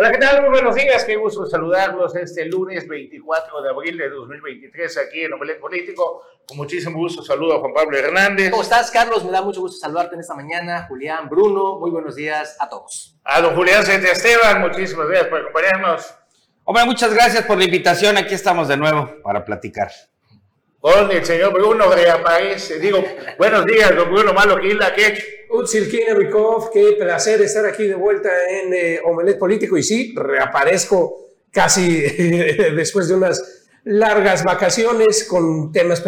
Hola, ¿qué tal? Muy buenos días, qué gusto saludarlos este lunes 24 de abril de 2023 aquí en Omelet Político. Con muchísimo gusto saludo a Juan Pablo Hernández. ¿Cómo estás, Carlos? Me da mucho gusto saludarte en esta mañana. Julián, Bruno, muy buenos días a todos. A don Julián Sánchez Esteban, muchísimas gracias por acompañarnos. Hombre, muchas gracias por la invitación. Aquí estamos de nuevo para platicar. Con el señor Bruno reaparece. Digo, buenos días, don Bruno Malo Gila, ¿qué? Utsilkina Rikov, qué placer estar aquí de vuelta en eh, Omelet Político. Y sí, reaparezco casi después de unas largas vacaciones con temas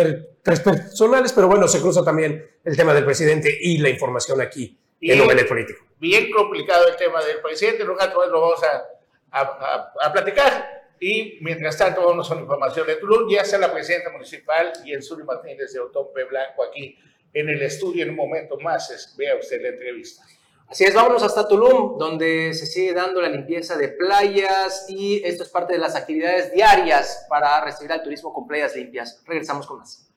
personales, pero bueno, se cruza también el tema del presidente y la información aquí en Omelet Político. Bien complicado el tema del presidente, luego lo vamos a, a, a platicar. Y mientras tanto, vamos a la información de Tulum. Ya está la presidenta municipal y el Suri Martínez de Otompe Blanco aquí en el estudio en un momento más. Vea usted la entrevista. Así es, vámonos hasta Tulum, donde se sigue dando la limpieza de playas y esto es parte de las actividades diarias para recibir al turismo con playas limpias. Regresamos con más.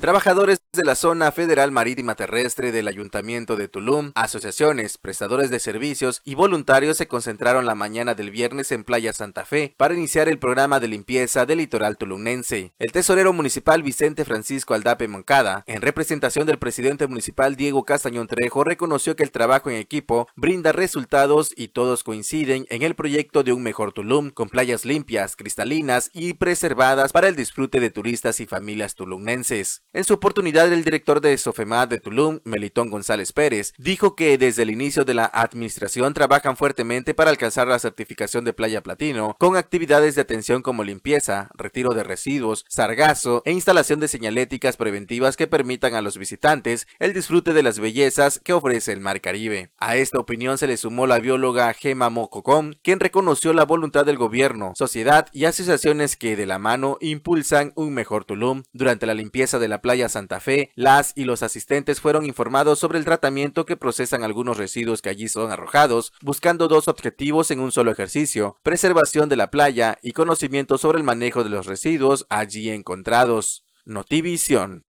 Trabajadores de la zona federal marítima terrestre del Ayuntamiento de Tulum, asociaciones, prestadores de servicios y voluntarios se concentraron la mañana del viernes en Playa Santa Fe para iniciar el programa de limpieza del litoral tulumnense. El tesorero municipal Vicente Francisco Aldape Moncada, en representación del presidente municipal Diego Castañón Trejo, reconoció que el trabajo en equipo brinda resultados y todos coinciden en el proyecto de un mejor Tulum, con playas limpias, cristalinas y preservadas para el disfrute de turistas y familias tulumnenses. En su oportunidad, el director de Sofemad de Tulum, Melitón González Pérez, dijo que desde el inicio de la administración trabajan fuertemente para alcanzar la certificación de Playa Platino, con actividades de atención como limpieza, retiro de residuos, sargazo e instalación de señaléticas preventivas que permitan a los visitantes el disfrute de las bellezas que ofrece el Mar Caribe. A esta opinión se le sumó la bióloga Gema Mococón, quien reconoció la voluntad del gobierno, sociedad y asociaciones que de la mano impulsan un mejor Tulum durante la limpieza de la Playa Santa Fe, las y los asistentes fueron informados sobre el tratamiento que procesan algunos residuos que allí son arrojados, buscando dos objetivos en un solo ejercicio, preservación de la playa y conocimiento sobre el manejo de los residuos allí encontrados. Notivisión.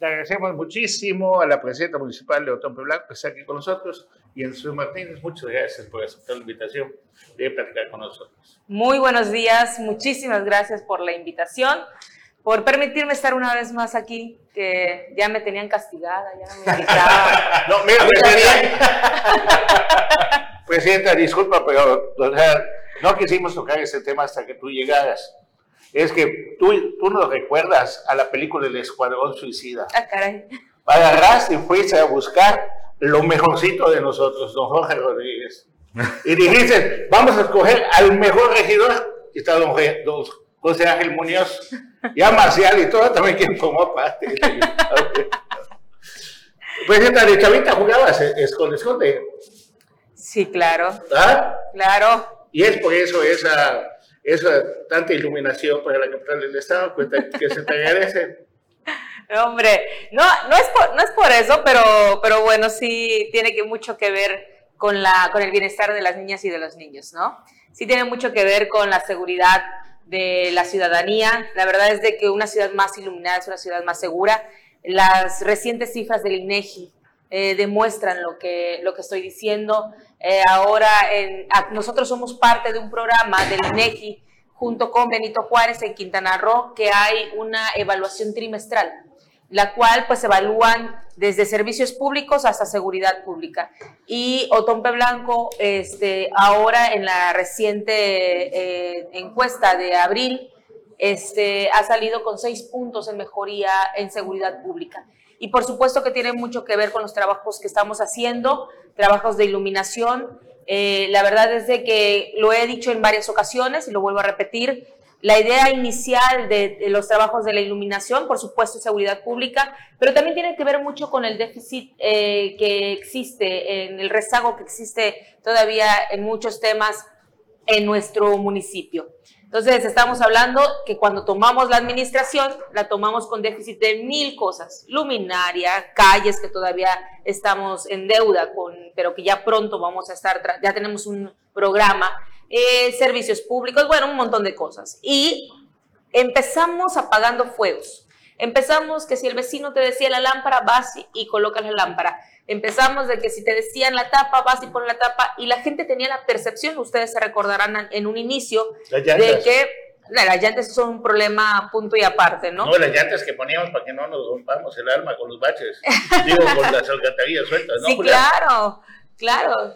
Le agradecemos muchísimo a la presidenta municipal de Otón Blanco que está aquí con nosotros y en su Martínez, muchas gracias por aceptar la invitación de platicar con nosotros. Muy buenos días, muchísimas gracias por la invitación por permitirme estar una vez más aquí, que ya me tenían castigada, ya no me invitaban. no, mira, presidenta, presidenta, disculpa, pero no quisimos tocar ese tema hasta que tú llegaras. Es que tú, tú nos recuerdas a la película El Escuadrón Suicida. Ah, caray. Agarraste y fuiste a buscar lo mejorcito de nosotros, don Jorge Rodríguez. Y dijiste, vamos a escoger al mejor regidor. Y está don, don José Ángel Muñoz, ya Marcial y todo también quien formó parte. pues de chavita jugabas esconde, esconde. Sí, claro. ¿Ah? Claro. Y es por eso esa, esa tanta iluminación para la capital del Estado, pues, que se te agradece. Hombre, no, no, es por, no es por eso, pero, pero bueno, sí tiene que mucho que ver con, la, con el bienestar de las niñas y de los niños, ¿no? Sí tiene mucho que ver con la seguridad de la ciudadanía. La verdad es de que una ciudad más iluminada es una ciudad más segura. Las recientes cifras del INEGI eh, demuestran lo que, lo que estoy diciendo. Eh, ahora nosotros somos parte de un programa del INEGI junto con Benito Juárez en Quintana Roo que hay una evaluación trimestral la cual pues evalúan desde servicios públicos hasta seguridad pública. Y Otompe Blanco, este, ahora en la reciente eh, encuesta de abril, este, ha salido con seis puntos en mejoría en seguridad pública. Y por supuesto que tiene mucho que ver con los trabajos que estamos haciendo, trabajos de iluminación. Eh, la verdad es de que lo he dicho en varias ocasiones y lo vuelvo a repetir, la idea inicial de, los trabajos de la iluminación, por supuesto, seguridad pública, pero también tiene que ver mucho con el déficit eh, que existe, en el rezago que existe todavía en muchos temas en nuestro municipio. Entonces, estamos hablando que cuando tomamos la administración, la tomamos con déficit de mil cosas, luminaria, calles que todavía estamos en deuda con, pero que ya pronto vamos a estar, ya tenemos un programa eh, servicios públicos, bueno, un montón de cosas. Y empezamos apagando fuegos. Empezamos que si el vecino te decía la lámpara, vas y colocas la lámpara. Empezamos de que si te decían la tapa, vas y pones la tapa, y la gente tenía la percepción, ustedes se recordarán en un inicio, de que las llantas son un problema punto y aparte, ¿no? No, las llantas que poníamos para que no nos rompamos el alma con los baches, digo, con las alcantarillas sueltas, ¿no? Sí, claro, claro.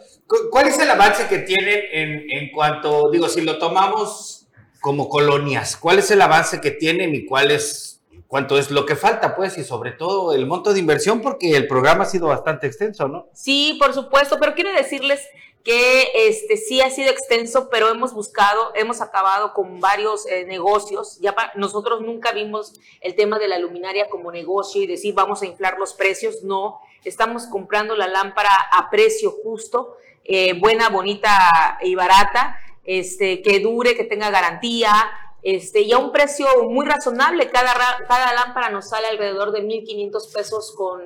¿Cuál es el avance que tienen en, en cuanto, digo, si lo tomamos como colonias, cuál es el avance que tienen y cuál es cuánto es lo que falta, pues, y sobre todo el monto de inversión, porque el programa ha sido bastante extenso, ¿no? Sí, por supuesto, pero quiero decirles que este sí ha sido extenso, pero hemos buscado, hemos acabado con varios eh, negocios. Ya nosotros nunca vimos el tema de la luminaria como negocio y decir vamos a inflar los precios. No, estamos comprando la lámpara a precio justo, eh, buena, bonita y barata, este, que dure, que tenga garantía, este, y a un precio muy razonable. Cada, cada lámpara nos sale alrededor de 1.500 pesos con,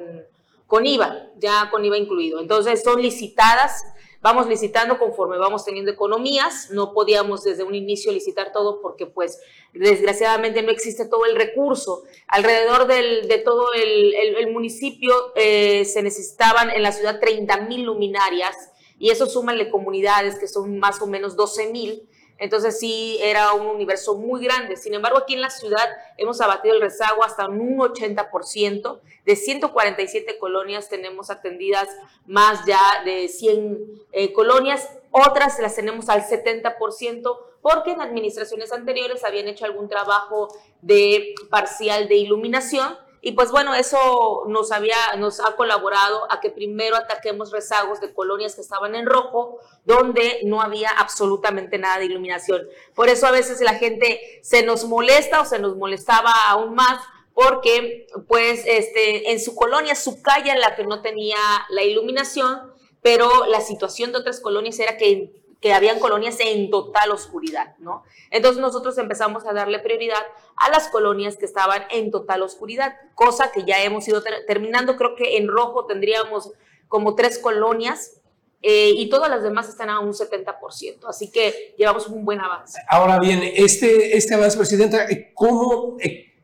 con IVA, ya con IVA incluido. Entonces son licitadas, vamos licitando conforme vamos teniendo economías. No podíamos desde un inicio licitar todo porque pues desgraciadamente no existe todo el recurso. Alrededor del, de todo el, el, municipio eh, se necesitaban en la ciudad 30 mil luminarias y eso súmale comunidades que son más o menos 12 mil. Entonces sí era un universo muy grande. Sin embargo, aquí en la ciudad hemos abatido el rezago hasta un 80%. De 147 colonias tenemos atendidas más ya de 100 eh, colonias. Otras las tenemos al 70% porque en administraciones anteriores habían hecho algún trabajo de parcial de iluminación y pues bueno, eso nos, había, nos ha colaborado a que primero ataquemos rezagos de colonias que estaban en rojo, donde no había absolutamente nada de iluminación. Por eso a veces la gente se nos molesta o se nos molestaba aún más porque pues este, en su colonia, su calle en la que no tenía la iluminación, pero la situación de otras colonias era que que habían colonias en total oscuridad, ¿no? Entonces nosotros empezamos a darle prioridad a las colonias que estaban en total oscuridad, cosa que ya hemos ido terminando, creo que en rojo tendríamos como tres colonias eh, y todas las demás están a un 70%, así que llevamos un buen avance. Ahora bien, este, este avance, Presidenta, ¿cómo, eh,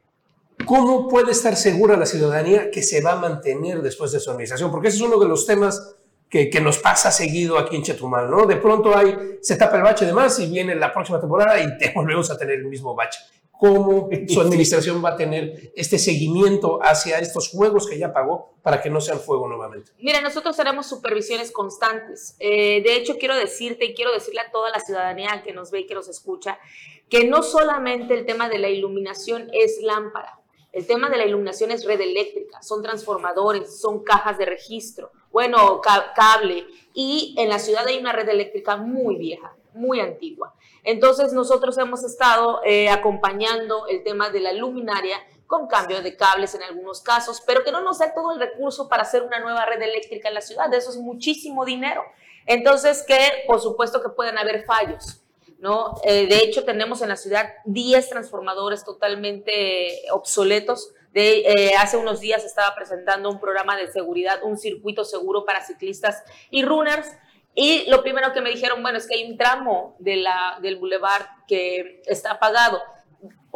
¿cómo puede estar segura la ciudadanía que se va a mantener después de su administración? Porque ese es uno de los temas que, nos pasa seguido aquí en Chetumal, ¿no? De pronto hay, se tapa el bache de más y viene la próxima temporada y te volvemos a tener el mismo bache. ¿Cómo su administración va a tener este seguimiento hacia estos juegos que ya pagó para que no sean fuego nuevamente? Mira, nosotros haremos supervisiones constantes. Eh, de hecho, quiero decirte y quiero decirle a toda la ciudadanía que nos ve y que nos escucha que no solamente el tema de la iluminación es lámpara. El tema de la iluminación es red eléctrica, son transformadores, son cajas de registro, bueno, cable. Y en la ciudad hay una red eléctrica muy vieja, muy antigua. Entonces nosotros hemos estado eh, acompañando el tema de la luminaria con cambio de cables en algunos casos, pero que no nos da todo el recurso para hacer una nueva red eléctrica en la ciudad. Eso es muchísimo dinero. Entonces, que por supuesto que pueden haber fallos. ¿No? Eh, de hecho, tenemos en la ciudad 10 transformadores totalmente obsoletos. Eh, hace unos días estaba presentando un programa de seguridad, un circuito seguro para ciclistas y runners. Y lo primero que me dijeron, bueno, es que hay un tramo del bulevar que está apagado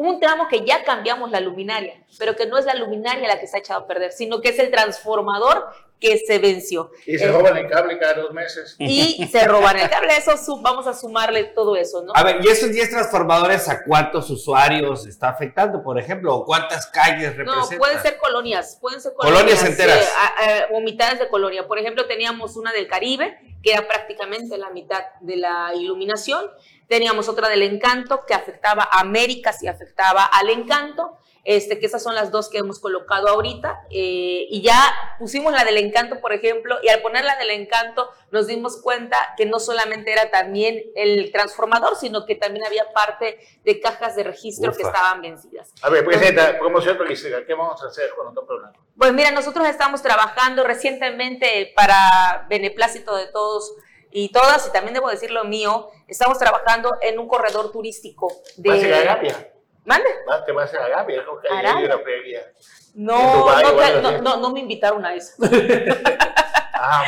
un tramo que ya cambiamos la luminaria, pero que no es la luminaria la que se ha echado a perder, sino que es el transformador que se venció. Y se roban el cable cada dos meses. Y se roban el cable, eso vamos a sumarle todo eso, ¿no? A ver, ¿y esos 10 transformadores a cuántos usuarios está afectando, por ejemplo? ¿O cuántas calles representan? No, pueden ser colonias, pueden ser colonias. Colonias enteras. o mitades de colonia. Por ejemplo, teníamos una del Caribe, que era prácticamente la mitad de la iluminación, Teníamos otra del encanto que afectaba a América, y afectaba al encanto, este, que esas son las dos que hemos colocado ahorita. Eh, y ya pusimos la del encanto, por ejemplo, y al poner la del encanto nos dimos cuenta que no solamente era también el transformador, sino que también había parte de cajas de registro que estaban vencidas. A ver, Presidenta, promoción turística, ¿qué vamos a hacer con otro programa? Pues mira, nosotros estamos trabajando recientemente para beneplácito de todos y todas, y también debo decir lo mío, estamos trabajando en un corredor turístico de... ¿Mande? Ah, ¿Te vas a Agapia? ¿no? No, no, no, no, me invitaron a eso. ah.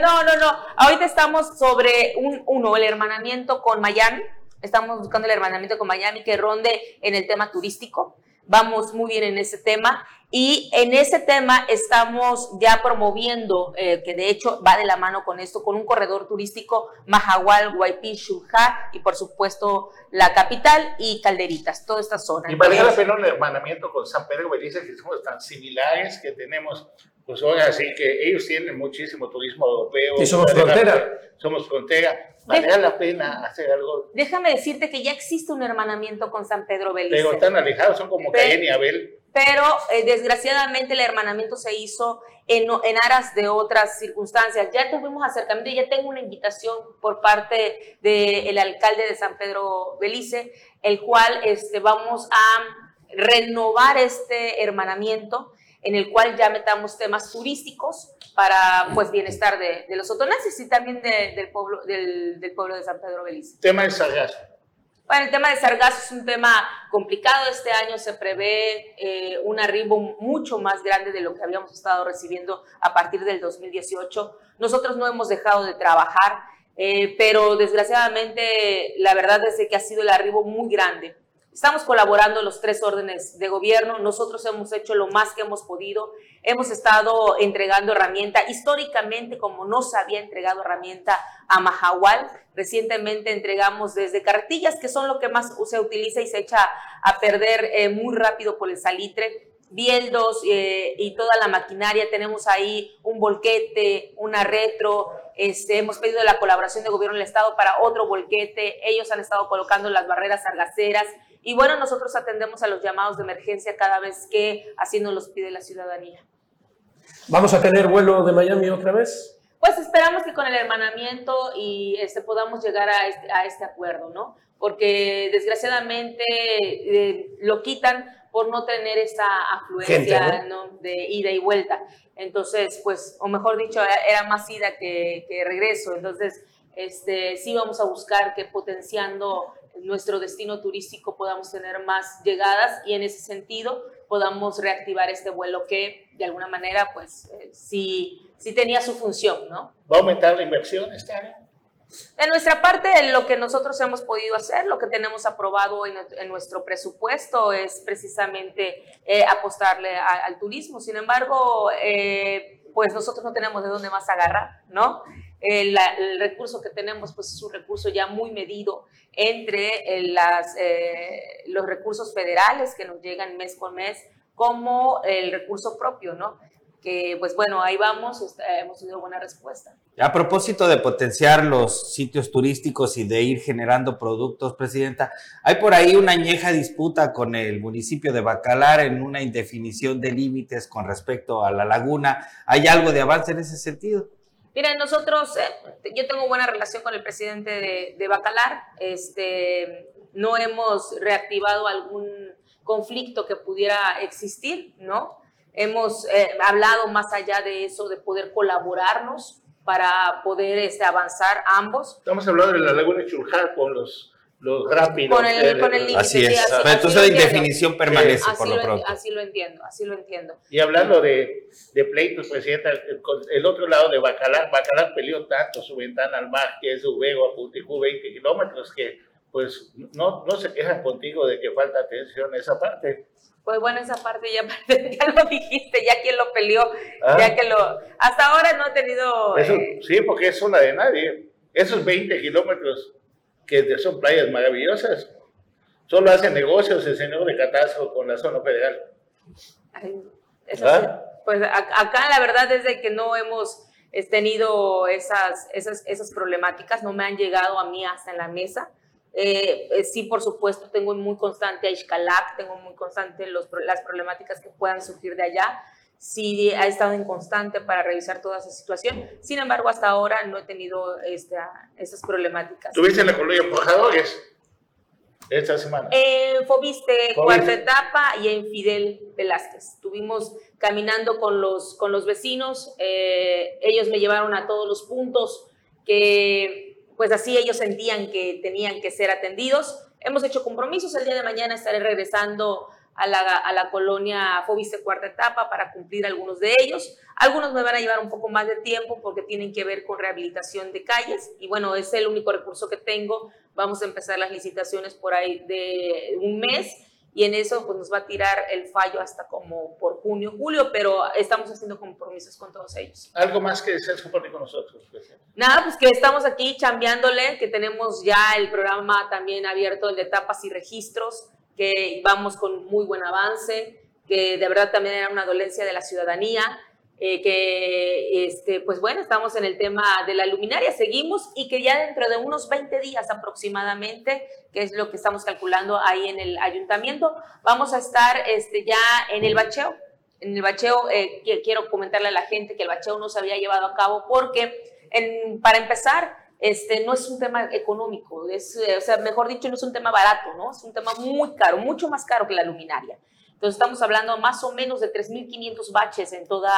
No, no, no. Ahorita estamos sobre un, uno, el hermanamiento con Miami. Estamos buscando el hermanamiento con Miami que ronde en el tema turístico vamos muy bien en ese tema. Y en ese tema estamos ya promoviendo, eh, que de hecho va de la mano con esto, con un corredor turístico Mahahual, Guaypí, Xujá y por supuesto la capital y Calderitas, toda esta zona. Y vale la pena un hermanamiento con San Pedro Belice, que somos tan similares, que tenemos, pues ahora sí que ellos tienen muchísimo turismo europeo. Y somos frontera. Somos frontera. Vale la pena hacer algo. Déjame decirte que ya existe un hermanamiento con San Pedro Belice. Pero están alejados, son como Cayen y Abel pero eh, desgraciadamente el hermanamiento se hizo en, en, aras de otras circunstancias. Ya tuvimos acercamiento y ya tengo una invitación por parte del alcalde de San Pedro Belice, el cual este, vamos a renovar este hermanamiento en el cual ya metamos temas turísticos para pues bienestar de, de los otoneses y también de, del, pueblo, del, del, pueblo de San Pedro Belice. Tema de sargazo. Bueno, el tema de sargazo es un tema complicado. Este año se prevé eh, un arribo mucho más grande de lo que habíamos estado recibiendo a partir del 2018. Nosotros no hemos dejado de trabajar, eh, pero desgraciadamente la verdad es que ha sido el arribo muy grande. Estamos colaborando los tres órdenes de gobierno. Nosotros hemos hecho lo más que hemos podido. Hemos estado entregando herramienta. Históricamente, como no se había entregado herramienta a Mahahual, recientemente entregamos desde cartillas, que son lo que más se utiliza y se echa a perder eh, muy rápido por el salitre, bieldos eh, y toda la maquinaria. Tenemos ahí un volquete, una retro. Este, hemos pedido la colaboración del gobierno del estado para otro volquete. Ellos han estado colocando las barreras sargaceras y bueno, nosotros atendemos a los llamados de emergencia cada vez que así nos los pide la ciudadanía. ¿Vamos a tener vuelo de Miami otra vez? Pues esperamos que con el hermanamiento y este, podamos llegar a este, a este acuerdo, ¿no? Porque desgraciadamente eh, lo quitan por no tener esa afluencia ¿no? de ida y vuelta. Entonces, pues, o mejor dicho, era más ida que, que regreso. Entonces, este, sí vamos a buscar que potenciando nuestro destino turístico podamos tener más llegadas y en ese sentido podamos reactivar este vuelo que de alguna manera pues eh, sí, sí tenía su función, ¿no? ¿Va a aumentar la inversión este año? De nuestra parte, lo que nosotros hemos podido hacer, lo que tenemos aprobado en, en nuestro presupuesto es precisamente eh, apostarle al turismo. Sin embargo, eh, pues nosotros no tenemos de dónde más agarrar, ¿no? El, recurso que tenemos pues es un recurso ya muy medido entre eh, las, eh, los recursos federales que nos llegan mes con mes como el recurso propio, ¿no? Que pues bueno, ahí vamos, hemos tenido buena respuesta. A propósito de potenciar los sitios turísticos y de ir generando productos, Presidenta, hay por ahí una añeja disputa con el municipio de Bacalar en una indefinición de límites con respecto a la laguna. ¿Hay algo de avance en ese sentido? Miren, nosotros, eh, yo tengo buena relación con el presidente de, de, Bacalar, este, no hemos reactivado algún conflicto que pudiera existir, ¿no? Hemos eh, hablado más allá de eso, de poder colaborarnos para poder este, avanzar ambos. Estamos hablando de la Laguna Churjal con los los rápidos. Con el, con el límite. Así es. Así, Pero entonces la indefinición permanece así por lo, lo pronto. Así lo entiendo, así lo entiendo. Y hablando de, de pleitos, Presidenta, el, el, otro lado de Bacalar, Bacalar peleó tanto su ventana al mar, que es de Ubego a Punticú, 20 kilómetros, que pues no, no se quejan contigo de que falta atención a esa parte. Pues bueno, esa parte ya, ya lo dijiste, ya quien lo peleó, ah. ya que lo... Hasta ahora no he tenido... Eso, eh, sí, porque es una de nadie. Esos 20 kilómetros que son playas maravillosas. Solo hace negocios el señor de Catazo con la zona federal. Ay, ¿Ah? Pues acá la verdad es de que no hemos tenido esas, esas, esas problemáticas, no me han llegado a mí hasta en la mesa. Eh, sí, por supuesto, tengo muy constante a Ixcalac, tengo muy constante los, las problemáticas que puedan surgir de allá. Sí, ha estado en constante para revisar toda esa situación. Sin embargo, hasta ahora no he tenido esta, esas problemáticas. ¿Tuviste en la colonia Empujadores esta semana? En Fobiste, cuarta etapa, y en Fidel Velázquez. Estuvimos caminando con los, con los vecinos. Eh, ellos me llevaron a todos los puntos que, pues así ellos sentían que tenían que ser atendidos. Hemos hecho compromisos. El día de mañana estaré regresando a la, a la colonia Fobiste cuarta etapa para cumplir algunos de ellos. Algunos me van a llevar un poco más de tiempo porque tienen que ver con rehabilitación de calles y bueno, es el único recurso que tengo. Vamos a empezar las licitaciones por ahí de un mes y en eso pues nos va a tirar el fallo hasta como por junio, julio, pero estamos haciendo compromisos con todos ellos. ¿Algo más que deseas compartir con nosotros? Nada, pues que estamos aquí chambeándole, que tenemos ya el programa también abierto, el de etapas y registros, que vamos con muy buen avance, que de verdad también era una dolencia de la ciudadanía, eh, que, este, pues bueno, estamos en el tema de la luminaria, seguimos y que ya dentro de unos 20 días aproximadamente, que es lo que estamos calculando ahí en el ayuntamiento, vamos a estar este, ya en el bacheo. En el bacheo, eh, quiero comentarle a la gente que el bacheo no se había llevado a cabo porque, en, para empezar, este, no es un tema económico, es, o sea, mejor dicho, no es un tema barato, ¿no? Es un tema muy caro, mucho más caro que la luminaria. Entonces estamos hablando más o menos de 3.500 baches en toda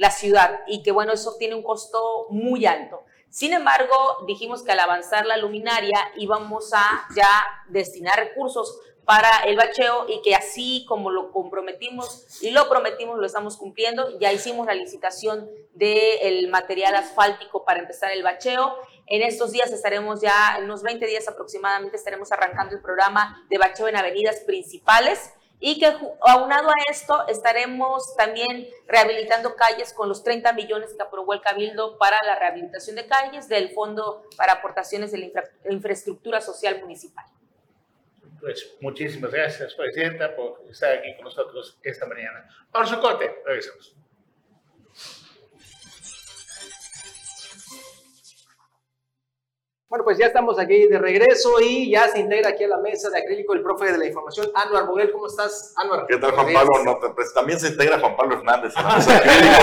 la ciudad y que bueno, eso tiene un costo muy alto. Sin embargo, dijimos que al avanzar la luminaria íbamos a ya destinar recursos para el bacheo y que así como lo comprometimos y lo prometimos, lo estamos cumpliendo. Ya hicimos la licitación del material asfáltico para empezar el bacheo. En estos días estaremos ya, en unos 20 días aproximadamente, estaremos arrancando el programa de bacheo en avenidas principales y que aunado a esto estaremos también rehabilitando calles con los 30 millones que aprobó el Cabildo para la rehabilitación de calles del Fondo para Aportaciones de la Infraestructura Social Municipal. Pues muchísimas gracias, Presidenta, por estar aquí con nosotros esta mañana. Por su corte, regresamos. Bueno, pues ya estamos aquí de regreso y ya se integra aquí a la mesa de acrílico el profe de la información, Anuar Boguel. ¿Cómo estás, Anuar? ¿Qué tal, Juan Pablo? No, pues también se integra Juan Pablo Hernández mesa de acrílico.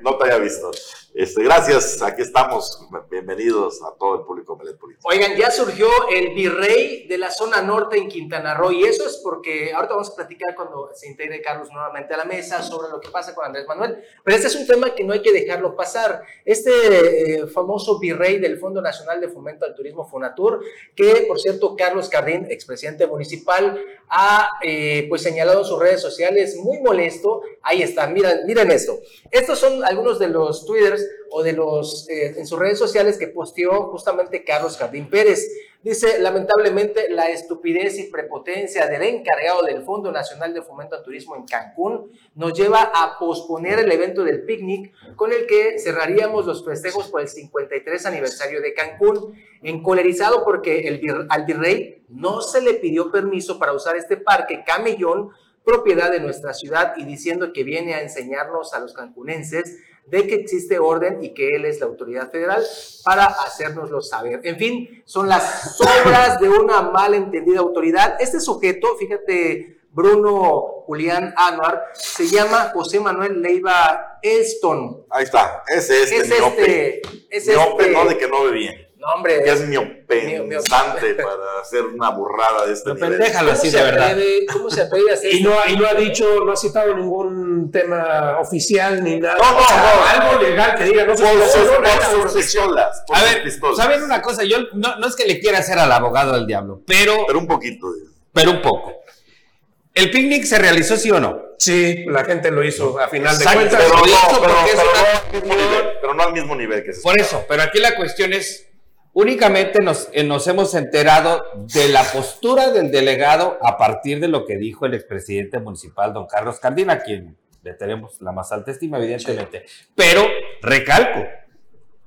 no te haya visto. Este, gracias, aquí estamos. Bienvenidos a todo el público Político. Oigan, ya surgió el virrey de la zona norte en Quintana Roo y eso es porque ahorita vamos a platicar cuando se integre Carlos nuevamente a la mesa sobre lo que pasa con Andrés Manuel. Pero este es un tema que no hay que dejarlo pasar. Este eh, famoso virrey del Fondo Nacional de Fomento al Turismo Fonatur, que por cierto Carlos Cardín, expresidente municipal, ha eh, pues señalado en sus redes sociales muy molesto. Ahí está, miren, miren esto. Estos son algunos de los twitters o de los eh, en sus redes sociales que posteó justamente Carlos Jardín Pérez. Dice, lamentablemente, la estupidez y prepotencia del encargado del Fondo Nacional de Fomento al Turismo en Cancún nos lleva a posponer el evento del picnic con el que cerraríamos los festejos por el 53 aniversario de Cancún, encolerizado porque el, al virrey no se le pidió permiso para usar este parque camellón propiedad de nuestra ciudad y diciendo que viene a enseñarnos a los cancunenses de que existe orden y que él es la autoridad federal para hacérnoslo saber. En fin, son las sobras de una malentendida autoridad. Este sujeto, fíjate, Bruno Julián Anuar, se llama José Manuel Leiva Elston. Ahí está, ese es este. este es este, no de que no ve bien. No, hombre. Que es miopensante para hacer una burrada de este nivel. Déjalo así, de verdad. ¿Cómo se puede hacer y no, y no ha dicho, no ha citado ningún tema oficial ni nada. No, no, no. Algo legal que diga, no sé por sus pistolas. A ver, ¿saben una cosa? Yo no, no es que le quiera hacer al abogado del diablo, pero. Pero un poquito. Pero un poco. ¿El picnic se realizó sí o no? Sí, la gente lo hizo a final de cuentas. Pero, no, pero, no, al mismo nivel que se Por eso, pero aquí la cuestión es Únicamente nos, eh, nos, hemos enterado de la postura del delegado a partir de lo que dijo el expresidente municipal, don Carlos Candina, a quien le tenemos la más alta estima, evidentemente. Pero, recalco,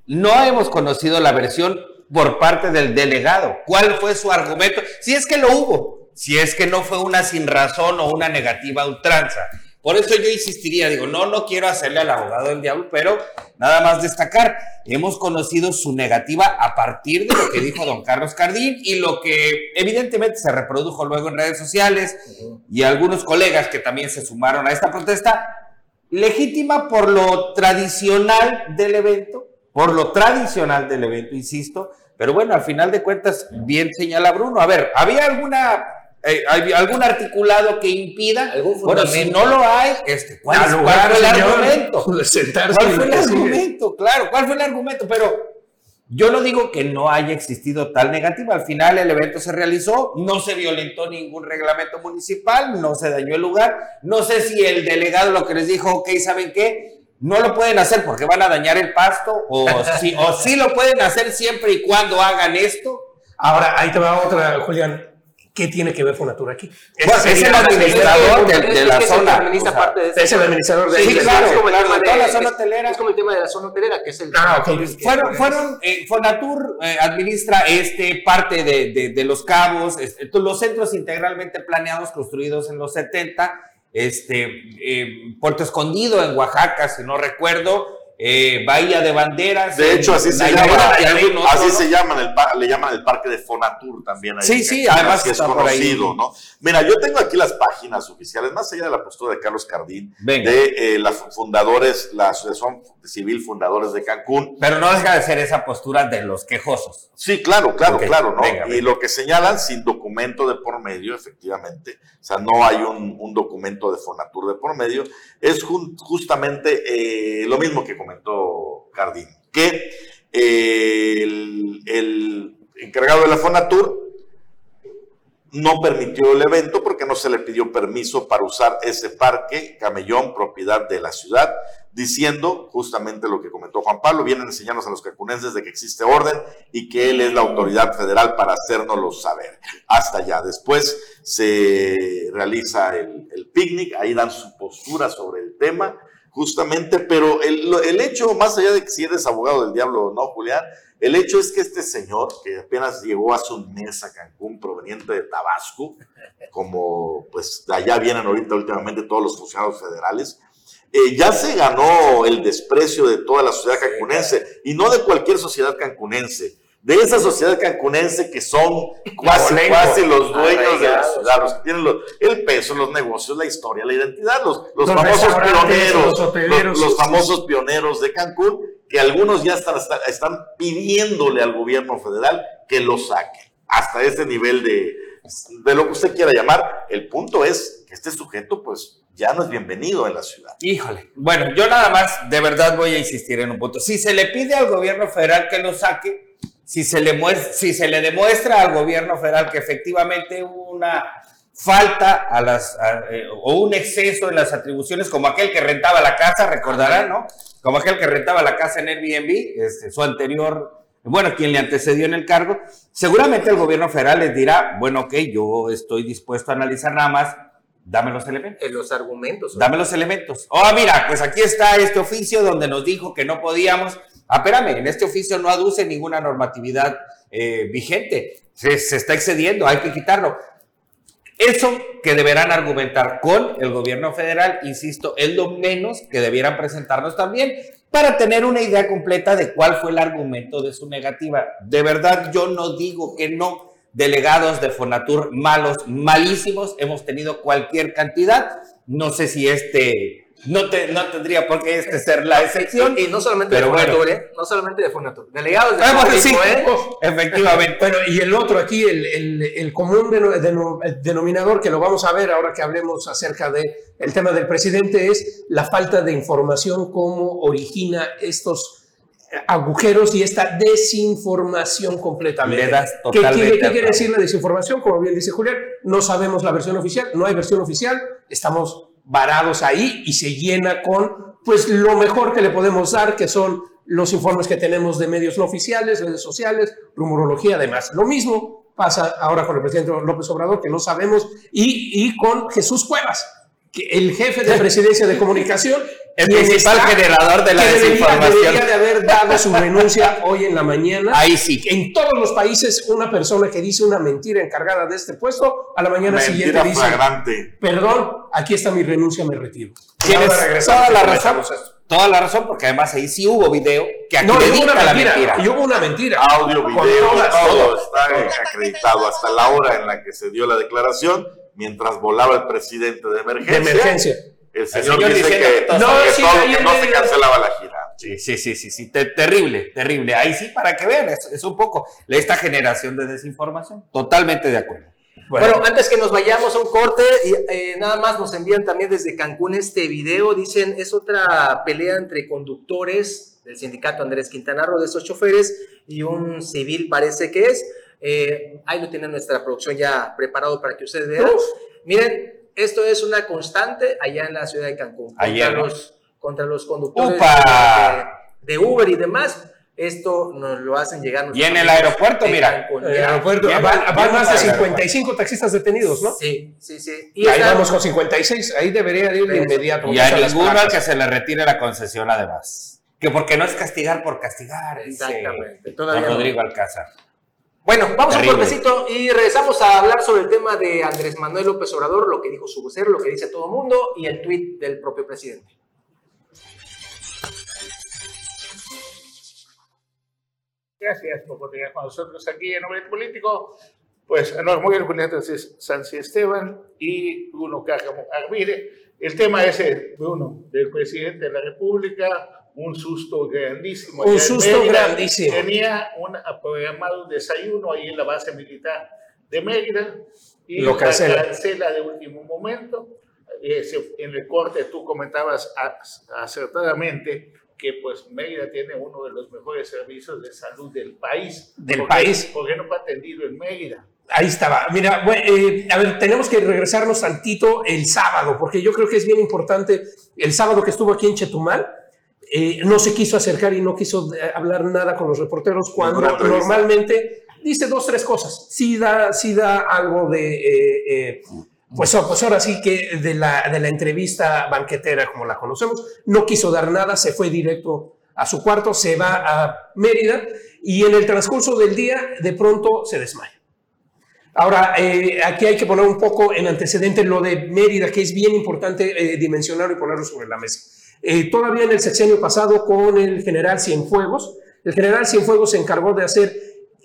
no hemos conocido la versión por parte del delegado. ¿Cuál fue su argumento? Si es que lo hubo, si es que no fue una sin razón o una negativa ultranza. Por eso yo insistiría, digo, no, no quiero hacerle al abogado del diablo, pero nada más destacar, hemos conocido su negativa a partir de lo que dijo don Carlos Cardín y lo que evidentemente se reprodujo luego en redes sociales y algunos colegas que también se sumaron a esta protesta, legítima por lo tradicional del evento, por lo tradicional del evento, insisto, pero bueno, al final de cuentas, bien señala Bruno. A ver, ¿había alguna ¿Hay algún articulado que impida? bueno, si no lo hay, este, ¿cuál, fue el argumento? ¿Cuál fue el argumento? Claro, ¿cuál fue el argumento? Pero yo no digo que no haya existido tal negativa. Al final el evento se realizó, no se violentó ningún reglamento municipal, no se dañó el lugar. No sé si el delegado lo que les dijo, ok, ¿saben qué? No lo pueden hacer porque van a dañar el pasto, o sí, o sí lo pueden hacer siempre y cuando hagan esto. Ahora, ahí te va otra, Julián ¿Qué tiene que ver Fonatur aquí? Pues, es el administrador de, de la zona. administra o sea, parte de esa Es el administrador de Sí, ahí. claro, es como el tema de toda la de- zona es- hotelera. Es como el tema de la zona hotelera, que es el. Ah, ok. que- Fueron, fueron eh, Fonatur eh, administra este parte de, de- de los cabos, este, los centros integralmente planeados construidos en los 70, este, eh, Puerto Escondido en Oaxaca, si no recuerdo, eh, Bahía de Banderas. De hecho, así se llama. Así ¿no? se llama, el par- le llaman el parque de Fonatur también. ahí Sí, sí, además así es conocido, ¿no? Mira, yo tengo aquí las páginas oficiales, más allá de la postura de Carlos Cardín, Venga. de eh, las fundadores, la Asociación Civil Fundadores de Cancún. Pero no deja de ser esa postura de los quejosos. Sí, claro, claro, claro, ¿no? venga, y lo que señalan sin documento de por medio, efectivamente, o sea, no hay un, un documento de Fonatur de por medio, es justamente eh, lo mismo que comentó Cardín, que eh, el, encargado de la Fonatur no permitió el evento porque no se le pidió permiso para usar ese parque camellón propiedad de la ciudad, diciendo justamente lo que comentó Juan Pablo, vienen a enseñarnos a los cacunenses de que existe orden y que él es la autoridad federal para hacérnoslo saber. Hasta allá. Después se realiza el picnic, ahí dan su postura sobre el tema, justamente, pero el, el hecho, más allá de que si eres abogado del diablo o no, Julián, el hecho es que este señor, que apenas llegó hace un mes a Cancún, proveniente de Tabasco, como pues de allá vienen ahorita últimamente todos los funcionarios federales, eh, ya se ganó el desprecio de toda la sociedad cancunense, y no de cualquier sociedad cancunense, de esa sociedad cancunense que son casi, Abolengo. casi los dueños de la ciudad, los que tienen los- el peso, los negocios, la historia, la identidad, los, los, Los famosos pioneros, los famosos pioneros de Cancún, que algunos ya están, están, están pidiéndole al gobierno federal que lo saque. Hasta ese nivel de, de lo que usted quiera llamar. El punto es que este sujeto, pues, ya no es bienvenido en la ciudad. Híjole. Bueno, yo nada más de verdad voy a insistir en un punto. Si se le pide al gobierno federal que lo saque, si se le, mues- si se le demuestra al gobierno federal que efectivamente hubo una falta a las, a- eh, o un exceso en las atribuciones, como aquel que rentaba la casa, recordarán, ¿no? Como aquel que rentaba la casa en Airbnb, este, su anterior, bueno, quien le antecedió en el cargo, seguramente el gobierno federal les dirá, bueno, ok, yo estoy dispuesto a analizar nada más, dame los elementos. En los argumentos. Dame los elementos. Oh, mira, pues aquí está este oficio donde nos dijo que no podíamos. Ah, espérame, en este oficio no aduce ninguna normatividad eh, vigente. Se, se está excediendo, hay que quitarlo. Eso que deberán argumentar con el gobierno federal, insisto, es lo menos que debieran presentarnos también para tener una idea completa de cuál fue el argumento de su negativa. De verdad, yo no digo que no. Delegados de Fonatur malos, malísimos, hemos tenido cualquier cantidad. No sé si este, no, te, no tendría por qué este ser la excepción. Y, no solamente Pero de bueno. Fonatur, ¿eh? No solamente de Fonatur. Delegados de Ah, bueno, sí, ¿eh? efectivamente. Bueno, y el otro aquí, el, el- el común el denominador que lo vamos a ver ahora que hablemos acerca del el tema del presidente es la falta de información, cómo origina estos agujeros y esta desinformación completamente. Le das ¿Qué, quiere, qué quiere decir la desinformación? Como bien dice Julián, no sabemos la versión oficial, no hay versión oficial, estamos varados ahí y se llena con pues lo mejor que le podemos dar, que son los informes que tenemos de medios no oficiales, redes sociales, rumorología, además. Lo mismo pasa ahora con el presidente López Obrador, que no sabemos, y, y con Jesús Cuevas, que el jefe de presidencia de comunicación. El principal generador de la que debería- desinformación. Debería de haber dado su renuncia hoy en la mañana. Ahí sí. En todos los países, una persona que dice una mentira encargada de este puesto, a la mañana siguiente Mentira dice, flagrante. perdón, aquí está mi renuncia, me retiro. Tienes ahora regresamos toda la razón. Toda la razón, porque además ahí sí hubo video que No, y hubo acredita una la mentira, mentira. y hubo una mentira. Audio, video, todas, todo. está acreditado hasta la hora en la que se dio la declaración, mientras volaba el presidente de emergencia. De emergencia. El señor, señor dice que, todo- No, que se cancelaba la gira. Sí, sí, sí, sí, sí, te- terrible, terrible. Ahí sí, para que vean, es, es un poco esta generación de desinformación. Totalmente de acuerdo. Bueno, antes que nos vayamos a un corte, y, eh, nada más nos envían también desde Cancún este video. Dicen, es otra pelea entre conductores del sindicato Andrés Quintana Roo de esos choferes y un civil parece que es. Eh, ahí lo tiene nuestra producción ya preparado para que ustedes vean. Miren, esto es una constante allá en la ciudad de Cancún. Contra, Ayer, ¿no? los, contra los conductores ¡Upa! de, de Uber y demás. Esto nos lo hacen llegar. Y en el aeropuerto, mira. En el aeropuerto Ya, van, más de ya, ya. 55 taxistas detenidos, ¿no? Sí, sí, sí. Y ahí están- vamos con 56. Ahí debería ir de inmediato. Y a ninguno al que se le retire la concesión, además. Que porque no es castigar por castigar. Exactamente. Todavía no. Rodrigo Alcázar. Bueno, vamos a un Terrible. cortecito y regresamos a hablar sobre el tema de Andrés Manuel López Obrador, lo que dijo su vocero, lo que dice todo el mundo y el tuit del propio presidente. Gracias por continuar con nosotros aquí en Hombre Político. Pues nos muy orgullosos de San Esteban y Bruno Cárcamo Arvide. El tema es el, uno, del presidente de la República, un susto grandísimo. Un susto Mérida. grandísimo. Tenía un programado desayuno ahí en la base militar de Mérida y Lo cancela. cancela de último momento. En el corte tú comentabas ac- acertadamente que pues Mérida tiene uno de los mejores servicios de salud del país. Del ¿Por qué- país. ¿Por qué no fue atendido en Mérida? Ahí estaba. Mira, bueno, eh, a ver, tenemos que regresarnos tantito el sábado, porque yo creo que es bien importante. El sábado que estuvo aquí en Chetumal, eh, no se quiso acercar y no quiso eh, hablar nada con los reporteros cuando normalmente dice dos, tres cosas. Sí da, sí da algo de, eh, eh, pues, pues ahora sí que de la, de la entrevista banquetera como la conocemos, no quiso dar nada, se fue directo a su cuarto, se va a Mérida y en el transcurso del día de pronto se desmaya. Ahora, eh, aquí hay que poner un poco en antecedente lo de Mérida, que es bien importante eh, dimensionarlo y ponerlo sobre la mesa. Eh, todavía en el sexenio pasado con el general Cienfuegos, el general Cienfuegos se encargó de hacer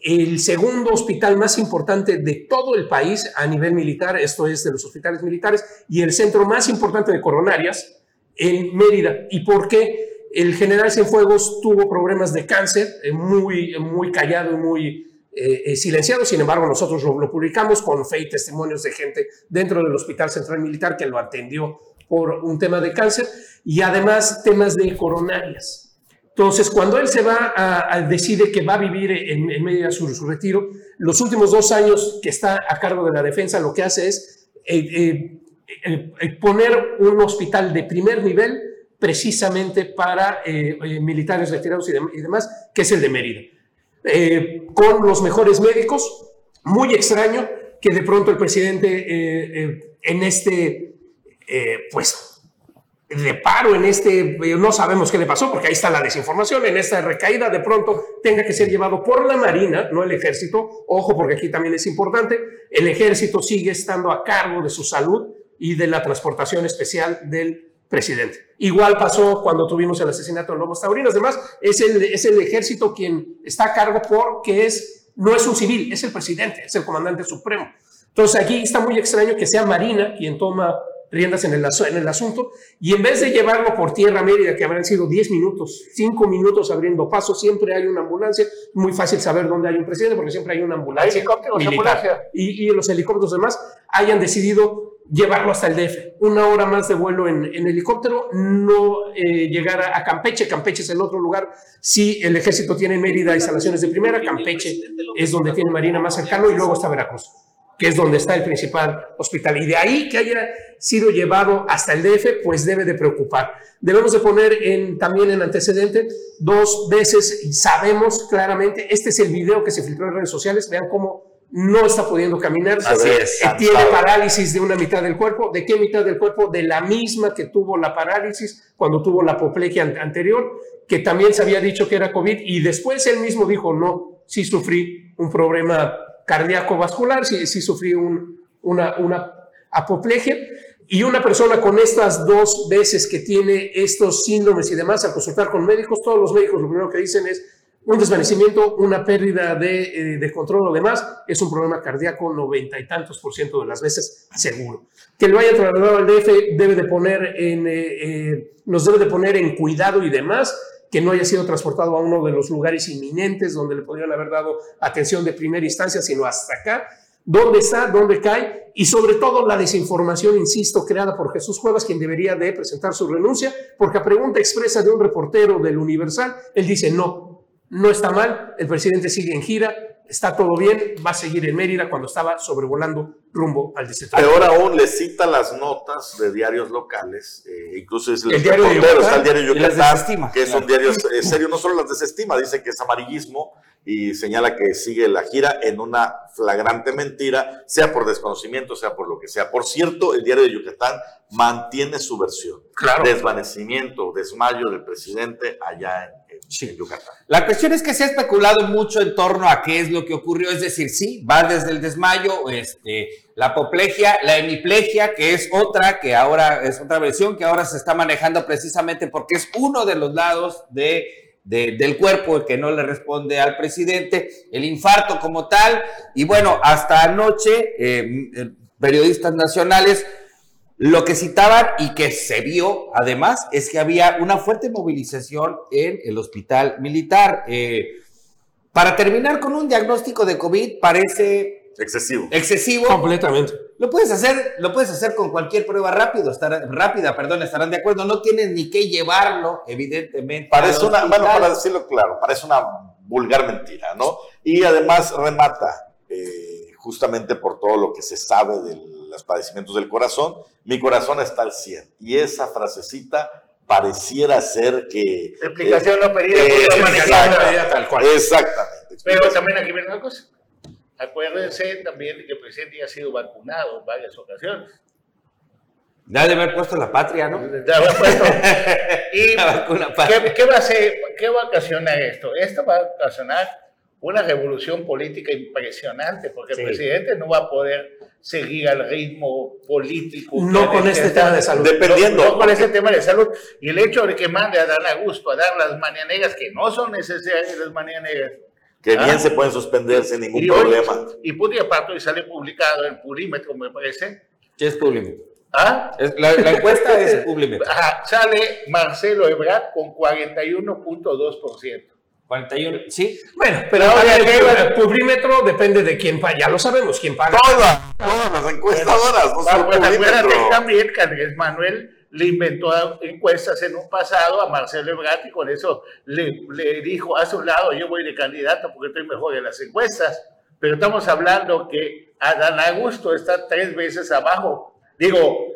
el segundo hospital más importante de todo el país a nivel militar, esto es de los hospitales militares, y el centro más importante de coronarias en Mérida. ¿Y por qué? El general Cienfuegos tuvo problemas de cáncer, eh, muy, muy callado y muy eh, eh, silenciado, sin embargo nosotros lo, lo publicamos con fe y testimonios de gente dentro del Hospital Central Militar que lo atendió por un tema de cáncer y además temas de coronarias. Entonces, cuando él se va a, a- decide que va a vivir en, en medio de su, su retiro, los últimos dos años que está a cargo de la defensa, lo que hace es eh, eh, eh, eh, poner un hospital de primer nivel precisamente para eh, eh, militares retirados y, dem- y demás, que es el de Mérida. Con los mejores médicos, muy extraño que de pronto el presidente en este, pues, de paro en este, eh, no sabemos qué le pasó porque ahí está la desinformación, en esta recaída de pronto tenga que ser llevado por la Marina, no el ejército, ojo porque aquí también es importante, el ejército sigue estando a cargo de su salud y de la transportación especial del presidente. Igual pasó cuando tuvimos el asesinato de Lobos Taurinos, además es el, es el ejército quien está a cargo porque es, no es un civil, es el presidente, es el comandante supremo. Entonces aquí está muy extraño que sea Marina quien toma riendas en el, en el asunto y en vez de llevarlo por tierra Mérida, que habrán sido 10 minutos, 5 minutos abriendo paso, siempre hay una ambulancia, muy fácil saber dónde hay un presidente porque siempre hay una ambulancia. Hay helicópteros, militar. ambulancia. Y, y los helicópteros demás hayan decidido llevarlo hasta el DF. Una hora más de vuelo en, en helicóptero, no eh, llegar a, a Campeche. Campeche es el otro lugar. Si el ejército tiene en Mérida instalaciones de primera, Campeche es donde tiene Marina más cercano y luego está Veracruz que es donde está el principal hospital. Y de ahí que haya sido llevado hasta el DF, pues debe de preocupar. Debemos de poner en, también en antecedente dos veces, y sabemos claramente, este es el video que se filtró en redes sociales, vean cómo no está pudiendo caminar, Así es, tiene parálisis de una mitad del cuerpo, ¿de qué mitad del cuerpo? De la misma que tuvo la parálisis cuando tuvo la apoplejía an- anterior, que también se había dicho que era COVID, y después él mismo dijo, no, sí sufrí un problema cardíaco vascular, sí, sí sufrí un- una, una apoplejia. Y una persona con estas dos veces que tiene estos síndromes y demás, al consultar con médicos, todos los médicos lo primero que dicen es un desvanecimiento, una pérdida de, eh, de control o demás, es un problema cardíaco noventa y tantos por ciento de las veces seguro. Que lo haya trasladado al DF debe de poner eh, eh, nos debe de poner en cuidado y demás, que no haya sido transportado a uno de los lugares inminentes donde le podrían haber dado atención de primera instancia, sino hasta acá. ¿Dónde está? ¿Dónde cae? Y sobre todo la desinformación, insisto, creada por Jesús Cuevas, quien debería de presentar su renuncia, porque a pregunta expresa de un reportero del Universal, él dice, no, no está mal, el presidente sigue en gira, está todo bien, va a seguir en Mérida cuando estaba sobrevolando rumbo al distrito. Peor aún, le cita las notas de diarios locales, eh, incluso es El diario de reportero, Yucatán está el diario y las Yucatán, que son claro. diarios eh, serios, no solo las desestima, dice que es amarillismo y señala que sigue la gira en una flagrante mentira, sea por desconocimiento, sea por lo que sea. Por cierto, el diario de Yucatán mantiene su versión. Claro. Desvanecimiento, desmayo del presidente allá en, Yucatán. La cuestión es que se ha especulado mucho en torno a qué es lo que ocurrió, es decir, sí, va desde el desmayo, este, la apoplejia, la hemiplegia, que es otra, que ahora es otra versión que ahora se está manejando precisamente porque es uno de los lados de, de- del cuerpo que no le responde al presidente, el infarto como tal, y bueno, hasta anoche, eh, eh, periodistas nacionales lo que citaban y que se vio además es que había una fuerte movilización en el hospital militar. Eh, para terminar con un diagnóstico de COVID parece Excesivo. excesivo. Completamente. Lo puedes hacer, lo puedes hacer con cualquier prueba rápido, estará- rápida, perdón, estarán de acuerdo. No tienes ni que llevarlo, evidentemente. Parece una, bueno, para decirlo claro, parece una vulgar mentira, ¿no? Y además remata, eh, justamente por todo lo que se sabe de los padecimientos del corazón, mi corazón está al 100. Y esa frasecita pareciera ser que... Explicación no pedida. eh, por la exacto, manejada. tal cual. Exactamente. Pero también aquí viene una cosa. Acuérdense también de que el presidente ya ha sido vacunado en varias ocasiones. Ya de haber puesto la patria, ¿no? Ya había puesto. Y La vacuna patria. ¿qué, qué va a hacer? ¿Qué va a ocasionar esto? Esto va a ocasionar una revolución política impresionante, porque Sí. el presidente no va a poder seguir al ritmo político. No con este tema de salud. Dependiendo. No, no con este tema de salud. Y el hecho de que mande a Dan Augusto a dar las mañaneras, que no son necesarias las mañaneras, Que Ah. bien se pueden suspender sin ningún y, hoy- problema. y y aparte hoy sale publicado en Purímetro, me parece. Sí, es Publimetro. ¿Ah? Es- la, la encuesta es Publimetro. Ajá, sale Marcelo Ebrard con 41.2%. 41, sí. Bueno, pero Ahora, a ver, ¿qué va? el Publimetro depende de quién paga. Ya lo sabemos quién paga. Todas, todas las encuestadoras, no solo pues acuérdate también que Andrés Manuel le inventó encuestas en un pasado a Marcelo Ebrard y con eso le, le dijo a su lado, yo voy de candidato porque estoy mejor en las encuestas. Pero estamos hablando que Adán Augusto está tres veces abajo, digo,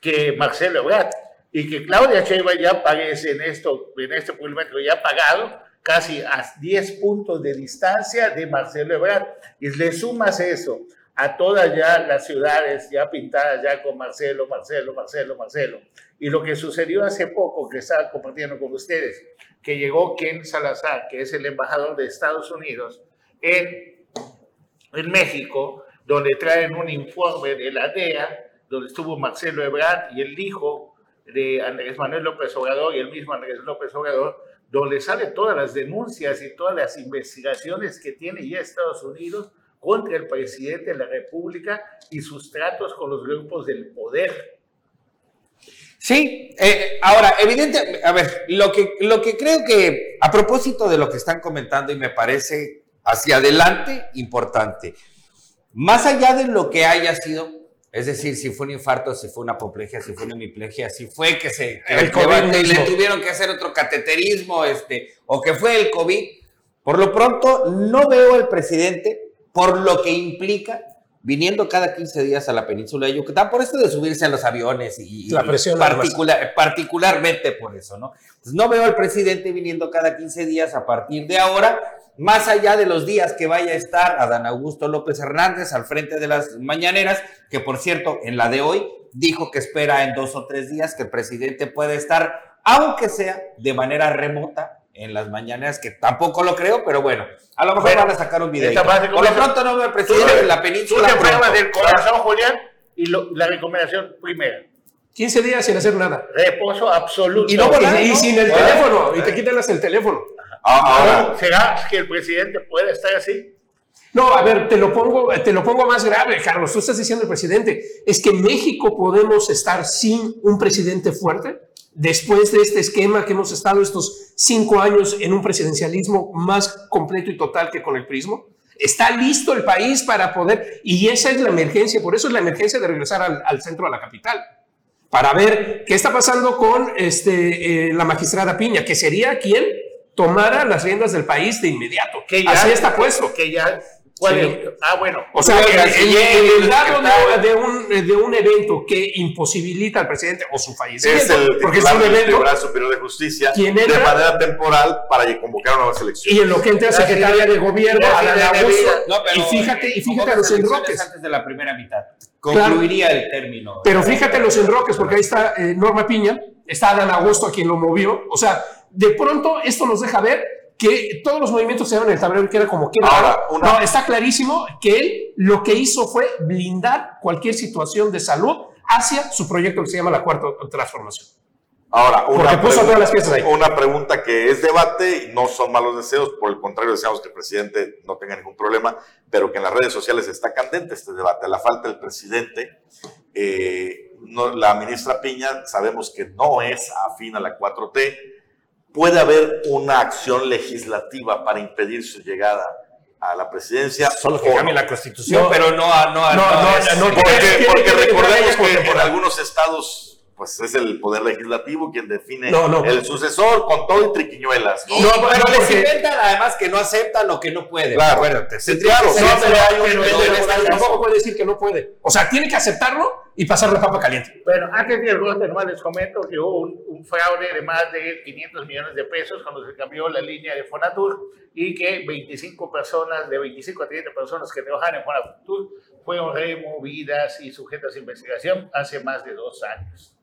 que Marcelo Ebrard. Y que Claudia Sheinbaum ya aparece en, esto, en este pulímetro ya pagado casi a 10 puntos de distancia de Marcelo Ebrard. Y le sumas eso a todas ya las ciudades ya pintadas ya con Marcelo, Marcelo, Marcelo, Marcelo. Y lo que sucedió hace poco, que estaba compartiendo con ustedes, que llegó Ken Salazar, que es el embajador de Estados Unidos en, en México, donde traen un informe de la DEA, donde estuvo Marcelo Ebrard y el hijo de Andrés Manuel López Obrador y el mismo Andrés López Obrador, donde salen todas las denuncias y todas las investigaciones que tiene ya Estados Unidos contra el presidente de la República y sus tratos con los grupos del poder. Sí, eh, ahora, evidente, a ver, lo que, lo que creo que, a propósito de lo que están comentando y me parece hacia adelante importante, más allá de lo que haya sido, es decir, si fue un infarto, si fue una apoplejia, si fue una hemiplegia, si fue que se que El le- COVID. le, tuvieron que hacer otro cateterismo, este, o que fue el COVID, por lo pronto no veo al presidente por lo que implica viniendo cada 15 días a la península de Yucatán, por esto de subirse a los aviones y, La presión, particular, particularmente por eso, ¿no? Entonces, no veo al presidente viniendo cada 15 días a partir de ahora, más allá de los días que vaya a estar Adán Augusto López Hernández al frente de las mañaneras, que por cierto, en la de hoy dijo que espera en dos o tres días que el presidente pueda estar, aunque sea de manera remota, en las mañaneras, que tampoco lo creo, pero bueno, a lo mejor Bueno, van a sacar un video. Por lo pronto no veo al presidente en la Tú península. te enfermas pronto. del corazón, Julián, y lo- la recomendación primera, 15 días sin hacer nada. reposo absoluto. Y no Y, volar, y ¿no? sin el Ah. teléfono. Y te quitan hasta el teléfono. Ahora, ¿Será que el presidente puede estar así? No, a ver, te lo pongo, te lo pongo más grave, Carlos. Tú estás diciendo el presidente. Es que en México podemos estar sin un presidente fuerte después de este esquema que hemos estado estos cinco años en un presidencialismo más completo y total que con el prismo. Está listo el país para poder, y esa es la emergencia, por eso es la emergencia de regresar al, al centro, a la capital, para ver qué está pasando con este, eh, la magistrada Piña, que sería quien tomara las riendas del país de inmediato. Que ya, Así está puesto. Que ya ¿Cuál Sí. es? Ah, bueno. O sea, el en, el el dado secretario. de, de un, de un evento que imposibilita al presidente o su Es fallecimiento, el porque es un del evento, Tribunal Superior de Justicia ¿Quién de manera temporal para convocar nuevas elecciones. y en lo que entra Gracias, secretaria de gobierno, Augusto, Vega. No, pero, y fíjate, y fíjate pocas los enroques. Antes de la primera mitad. Concluiría el término. Pero fíjate los enroques, porque ahí está eh, Norma Piña, está Adán Augusto a quien lo movió. O sea, de pronto esto nos deja ver que todos los movimientos se daban en el tablero y que era como que Ahora, una- No, está clarísimo que él lo que hizo fue blindar cualquier situación de salud hacia su proyecto que se llama la cuarta transformación. Ahora, Porque una, puso pregunta- todas las piezas ahí. una pregunta que es debate y no son malos deseos, por el contrario, deseamos que el presidente no tenga ningún problema, pero que en las redes sociales está candente este debate. La falta del presidente, eh, no- la ministra Piña sabemos que no es afín a la 4T. ¿Puede haber una acción legislativa para impedir su llegada a la presidencia? Solo que ¿O cambie la constitución, No. pero no a. No, a- No, no, no, es- no, Porque, recordemos que en algunos estados pues es el poder legislativo quien define No, no. el sucesor con todo y triquiñuelas. ¿no? Y- No, pero porque- les inventan además que no aceptan o que no pueden. Claro. Acuérdate. Claro, no, pero hay un pero de Tampoco puede decir que no puede. O sea, tiene que aceptarlo y pasar la papa caliente. Bueno, antes corte, nomás les comento que hubo un, un fraude de más de 500 millones de pesos cuando se cambió la línea de Fonatur y que 25 personas, de 25 a 30 personas que trabajan en Fonatur fueron removidas y sujetas a investigación hace más de dos años.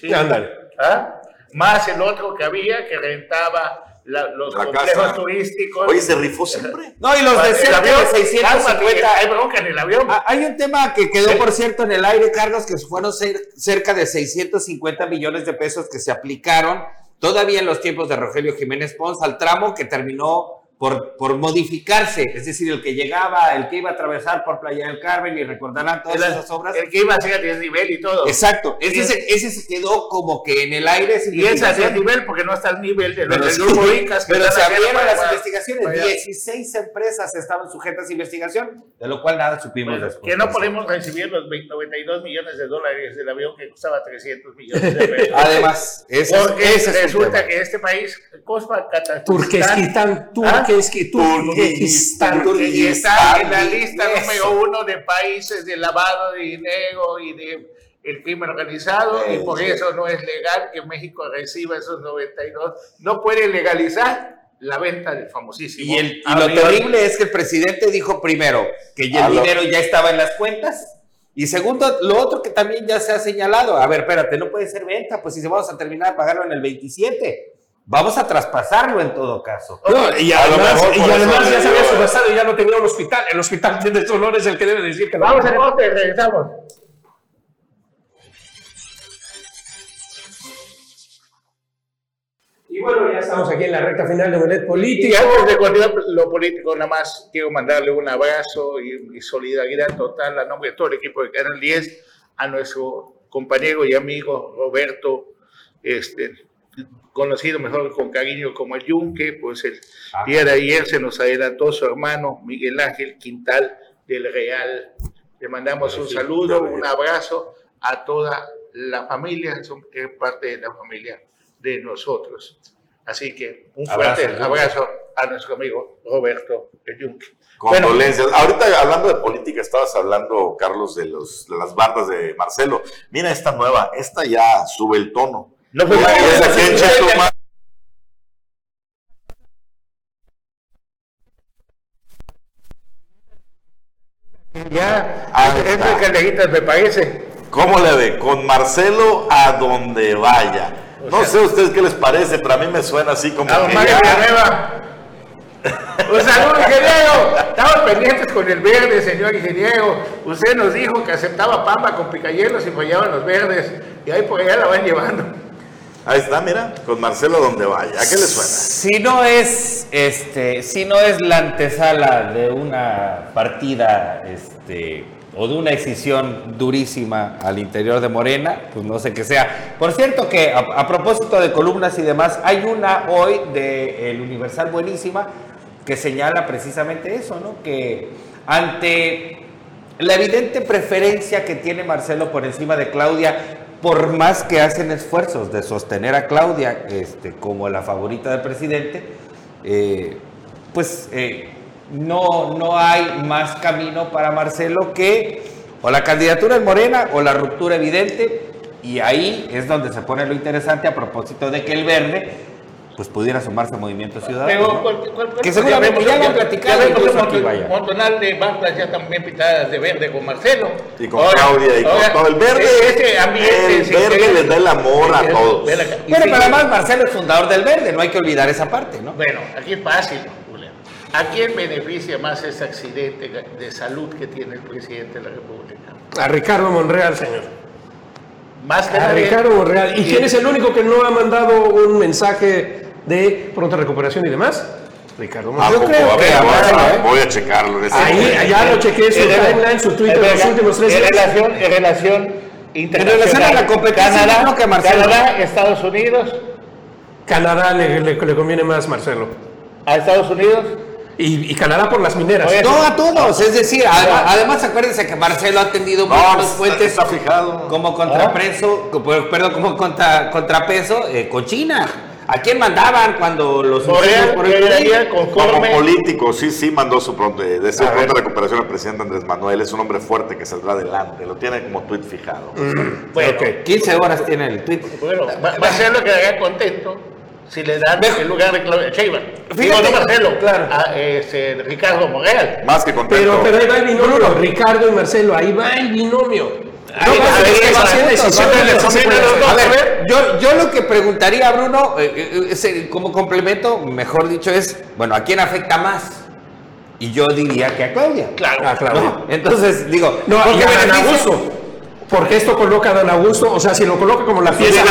¿Sí? Ándale. ¿Ah? Más el otro que había que rentaba la- los La complejos casa. turísticos. Oye, se rifó siempre. No, y los de el cerca avión, de 650. cálmate, hay bronca en el avión. Ah, Hay un tema que quedó, por cierto, en el aire, Carlos, que fueron cer- cerca de 650 millones de pesos que se aplicaron todavía en los tiempos de Rogelio Jiménez Pons al tramo que terminó por, por modificarse. Es decir, el que llegaba, el que iba a atravesar por Playa del Carmen y recordarán todas El- esas obras. El que iba a ser a desnivel y todo. Exacto, ese, Sí. se, ese se quedó como que en el aire. sin Y es a investigación. desnivel porque no está al nivel de los del grupo pero se abrieron las para- investigaciones. para allá. 16 empresas estaban sujetas a investigación, de lo cual nada supimos Bueno, después. que no podemos recibir los 20 92 millones de dólares del avión que costaba 300 millones de pesos. Además, ese, es- Porque ese es resulta que este país, Cospa Kazajistán, Turquesquistán, Turquesistán. y está en la lista eso. número uno de países de lavado de dinero y de el crimen organizado y por eso no es legal que México reciba esos 92. No puede legalizar la venta del famosísimo. Y, el- y lo terrible es que el presidente dijo primero que ya el lo- dinero ya estaba en las cuentas. Y segundo, lo otro que también ya se ha señalado, a ver, espérate, no puede ser venta, pues si se vamos a terminar a pagarlo en el 27, vamos a traspasarlo en todo caso. No, y además, y ya se había subastado y ya no tenía un hospital. El hospital de Sonora es el que debe decir que lo Vamos a corte, regresamos. Y bueno, ya estamos aquí en la recta final de Y Político. antes de continuar lo político, nada más quiero mandarle un abrazo y, y solidaridad total a nombre de todo el equipo de Canal 10 a nuestro compañero y amigo Roberto, este, conocido mejor con cariño como el Yunque, pues el día de ayer se nos adelantó su hermano Miguel Ángel Quintal del Real. Le mandamos un saludo, un abrazo a toda la familia, son es parte de la familia de nosotros. Así que un fuerte Abrazo, abrazo, a nuestro amigo Roberto el Yunque. Bueno, Condolencias. Ahorita hablando de política, estabas hablando, Carlos, de, los, de las bandas de Marcelo. Mira esta nueva, esta ya sube el tono. No fue Chetumal. Ya, de candelitas me parece. ¿Cómo le ve? Con Marcelo a donde vaya. No sé a ustedes qué les parece, pero a mí me suena así como A don Mario ya- Villanueva. Un saludo, ingeniero. Estamos pendientes con el verde, señor ingeniero. Usted nos dijo que aceptaba pamba con picayelos y fallaban los verdes. Y ahí por allá la van llevando. Ahí está, mira, con Marcelo donde vaya. ¿A qué le suena? Si no es, este, si no es la antesala de una partida, este, o de una decisión durísima al interior de Morena, pues no sé qué sea. Por cierto que a, a propósito de columnas y demás, hay una hoy de El Universal buenísima que señala precisamente eso, ¿no? Que ante la evidente preferencia que tiene Marcelo por encima de Claudia, por más que hacen esfuerzos de sostener a Claudia este, como la favorita del presidente, eh, pues eh, no, no hay más camino para Marcelo que o la candidatura en Morena o la ruptura evidente. Y ahí es donde se pone lo interesante a propósito de que el verde pues pudiera sumarse a Movimiento Ciudadano. Pero, ¿no? ¿cuál- cuál- cuál- Que seguramente ya lo han platicado Ya montonal de bandas ya también pintadas de verde con Marcelo. Y con Claudia y con todo. El verde, ese ambiente, el sí, verde sí. les da el amor a todos. Bueno, sí, pero además Marcelo es fundador del verde, no hay que olvidar esa parte, ¿no? Bueno, aquí es fácil, Julián. ¿A quién beneficia más ese accidente de salud que tiene el presidente de la República? A Ricardo Monreal, señor. Más que A nadie. Ricardo Monreal. ¿Y quién es el único que no ha mandado un mensaje de pronta recuperación y demás? Ricardo ¿A Monreal. poco? creo A ver, que voy a- habrá, ¿eh? voy a checarlo. en ese Ahí, allá lo chequeé su En rela- timeline, su Twitter en los últimos tres en días. relación, en relación internacional. relación a la competencia, Canadá, yo creo que Marcelo- Canadá, Estados Unidos, Canadá le, le- le conviene más, Marcelo. a Estados Unidos. Y, y Canadá por las mineras. Oye, No a todos, es decir, además, además acuérdense que Marcelo ha tendido No, muchos puentes está fijado. como contrapeso, co- perdón, como contra, contrapeso eh, con China. ¿A quién mandaban cuando los por el Como político, sí, sí mandó su pronto, de ser A pronta ver. recuperación al presidente Andrés Manuel. Es un hombre fuerte que saldrá adelante. Lo tiene como tuit fijado. Bueno, Ok. 15 horas tiene el tweet. bueno, Va- Marcelo quedaría contento si le dan el lugar de Claudia Sheinbaum. Digo, Fíjate, no Marcelo, claro. a este, Ricardo Monreal. Más que contento. Pero, pero ahí va el binomio, Ricardo y Marcelo, ahí va el binomio. A ver, a a. A yo, yo lo que preguntaría, Bruno, eh, eh, es, eh, como complemento, mejor dicho, es, bueno, ¿a quién afecta más? Y yo diría que a Claudia. Claro, claro. ¿no? Entonces, digo, No, porque a Augusto. Porque esto coloca a Dan Augusto, o sea, si lo coloca como la pieza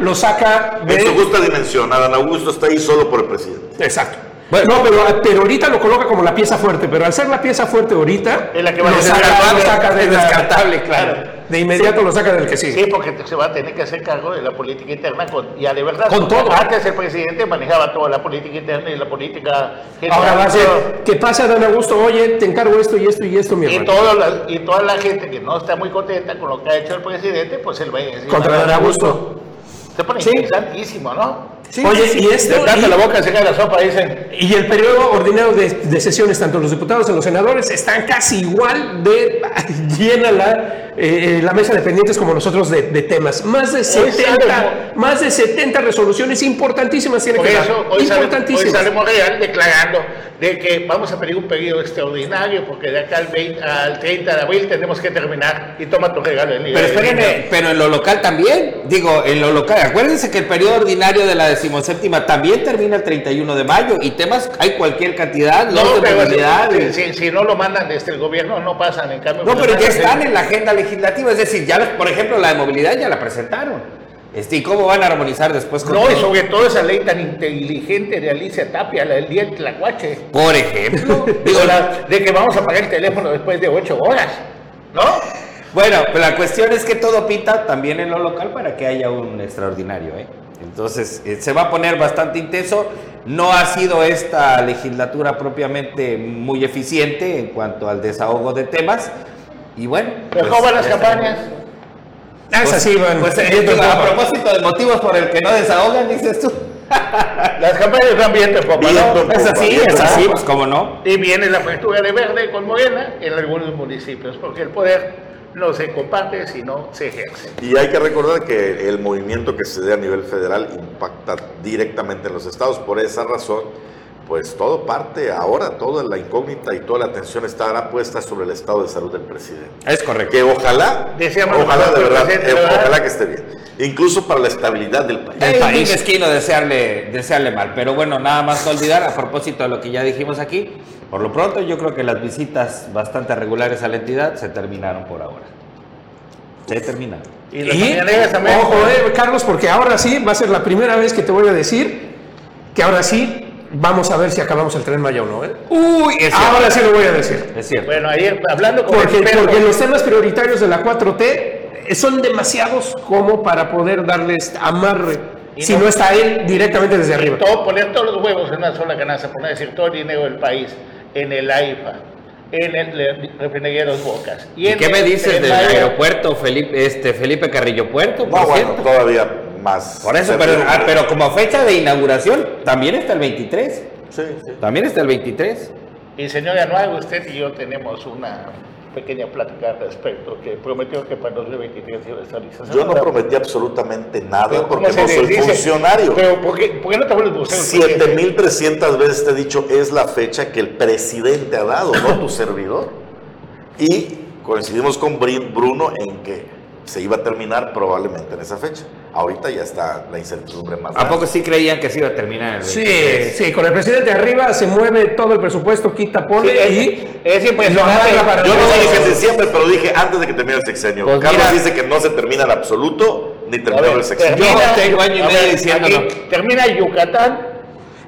lo saca de... gusta dimensión. Adán Augusto está ahí solo por el presidente. Exacto. No, pero, pero ahorita lo coloca como la pieza fuerte, pero al ser la pieza fuerte ahorita, Es la que va a lo saca, lo saca de descartable, claro. De inmediato lo saca del que sigue. Sí, porque se va a tener que hacer cargo de la política interna con, ya de verdad. Con todo. Antes el presidente manejaba toda la política interna y la política general. Ahora va a ser, ¿qué pasa, Dan Augusto? Oye, te encargo esto y esto y esto, mi Y, hermano. toda la, y toda la gente que no está muy contenta con lo que ha hecho el presidente, pues él va a decir. Contra Dan Augusto. Se pone Sí. interesantísimo, ¿no? Oye, y esto... De la boca se cae la sopa, dicen. Y el periodo ordinario de, de sesiones, tanto los diputados como los senadores, están casi igual de llena la, eh, la mesa de pendientes como nosotros de, de temas. Más de, 70, sale- más de 70 resoluciones importantísimas tienen Por que eso dar. hoy sale, hoy sale Monreal declarando de que vamos a pedir un periodo extraordinario porque de acá al, 20 al 30 de abril tenemos que terminar y toma tu regalo. el Pero espérenme, pero en lo local también. Digo, en lo local. Acuérdense que el periodo ordinario de la decimoséptima también termina el 31 de mayo y temas hay cualquier cantidad, No, pero movilidad. si, si- no lo mandan desde el gobierno, no pasan. En cambio, No, pues, pero ya están en la agenda legislativa. Es decir, ya, los- por ejemplo, la de movilidad ya la presentaron. Este, ¿Y cómo van a armonizar después con No, y sobre todo esa ley tan inteligente de Alicia Tapia, la del día del Tlacuache. Por ejemplo. Digo, Digo, la- de que vamos a pagar el teléfono después de ocho horas. ¿No? Bueno, pero la cuestión es que todo pinta también en lo local para que haya un extraordinario, ¿eh? Entonces, eh, se va a poner bastante intenso. No ha sido esta legislatura propiamente muy eficiente en cuanto al desahogo de temas. Y bueno. Pero pues, ¿cómo van las ya está. campañas? Ah, sí van. Pues eh, a propósito de motivos por el que no desahogan, dices tú. Las campañas van bien, papá. Bien, ¿no? papá. Es así, es así, pues cómo no. Y viene la apertura de verde con Morena en algunos municipios, porque el poder no se comparte, sino se ejerce. Y hay que recordar que el movimiento que se dé a nivel federal impacta directamente en los estados. Por esa razón, pues todo parte ahora, toda la incógnita y toda la atención estará puesta sobre el estado de salud del presidente. Es correcto. Que ojalá, Deseamos ojalá de verdad, eh, ¿verdad? ojalá que esté bien. Incluso para la estabilidad del país. Es muy país. mezquino desearle, desearle mal, pero bueno, nada más no olvidar, a propósito de lo que ya dijimos aquí, por lo pronto yo creo que las visitas bastante regulares a la entidad se terminaron por ahora. Se terminaron. Y Y, ojo, eh, Carlos, porque ahora sí va a ser la primera vez que te voy a decir que ahora sí vamos a ver si acabamos el tren Maya o no. ¿eh? Uy, es. Ahora sí lo voy a decir. Es cierto. Bueno, ayer hablando con Porque, expertos, porque los temas prioritarios de la 4T eh, son demasiados como para poder darles amarre Y si no- no está él directamente desde arriba. todo, poner todos los huevos en una sola canasta, poner decir todo el dinero del país en el AIFA, en el refinería Dos Bocas. ¿Y en qué me el dices del aeropuerto Felipe, este, Felipe Carrillo Puerto? Por No, bueno, cierto? todavía más. Por eso, pero, ah, pero como fecha de inauguración, también está el 23. Sí, sí. También está el 23. Y señor Anual, usted y yo tenemos una pequeña plática al respecto, que prometió que para 2023 iba a estar lista. Yo no prometí absolutamente nada Pero, ¿cómo porque no soy dice? funcionario. Pero ¿por qué, por qué no te vuelves vocero? 7300 veces te he dicho es la fecha que el presidente ha dado, no tu servidor. Y coincidimos con Bruno en que se iba a terminar probablemente en esa fecha. Ahorita ya está la incertidumbre más ¿A grande. poco sí creían que se iba a terminar el Sí, 23? sí, con el presidente arriba se mueve todo el presupuesto, quita, pone Sí, es- y es impresionante. lo agarra para Yo no dije diciembre, pero dije antes de que termine el sexenio. Pues Carlos mira- dice que no se termina en absoluto ni terminó ver, el sexenio. Yo tengo año y medio diciéndolo. aquí termina Yucatán,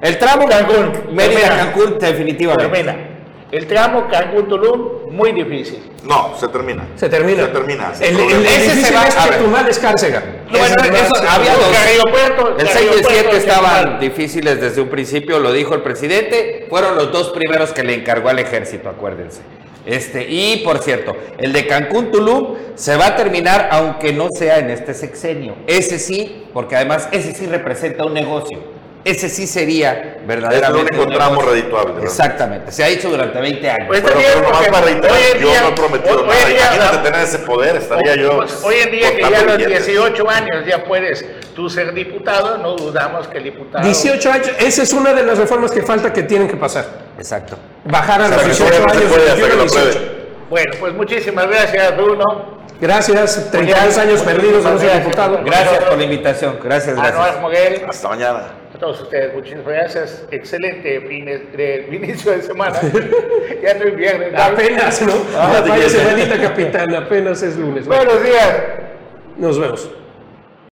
El tramo Cancún. Mérida, Termina. Cancún, definitivamente. termina. El tramo Cancún-Tulum, muy difícil. No, se termina. Se termina. Se termina. El, el, Ese se va- es a ver. Chetumal, Escárcega. Bueno, Ese se va- eso se- había dos. Aeropuerto, El 6 y el aeropuerto 7 de estaban difíciles desde un principio, lo dijo el presidente. Fueron los dos primeros que le encargó al ejército, acuérdense. Este, y por cierto, el de Cancún Tulum se va a terminar aunque no sea en este sexenio. Ese sí, porque además ese sí representa un negocio. Ese sí sería verdaderamente. Es el único un tramo negocio. redituable, ¿verdad? Exactamente. Se ha hecho durante 20 años. Pues, Pero, pero porque para reiterar, hoy en yo día- no he prometido hoy- hoy nada. día- Imagínate tener ese poder, estaría yo. Pues, hoy en día que ya a los billetes. 18 años ya puedes tú ser diputado, no dudamos que el diputado... 18 años, esa es una de las reformas que falta que tienen que pasar. Exacto. Bajar a O sea, los que 18 todavía no se años. puede de hasta que 21 a lo 18. apruebe. Bueno, pues muchísimas gracias, Bruno. Gracias, 32 años perdidos no ser diputado. Gracias por la invitación. Gracias, gracias. Anuar Moguel, Hasta mañana. Todos ustedes, muchísimas gracias. Excelente fines de inicio de semana. ya no es viernes. ¿no? Apenas, ¿no? Ah, Vaya te semanita, capitán, apenas es lunes. Buenos días. Nos vemos.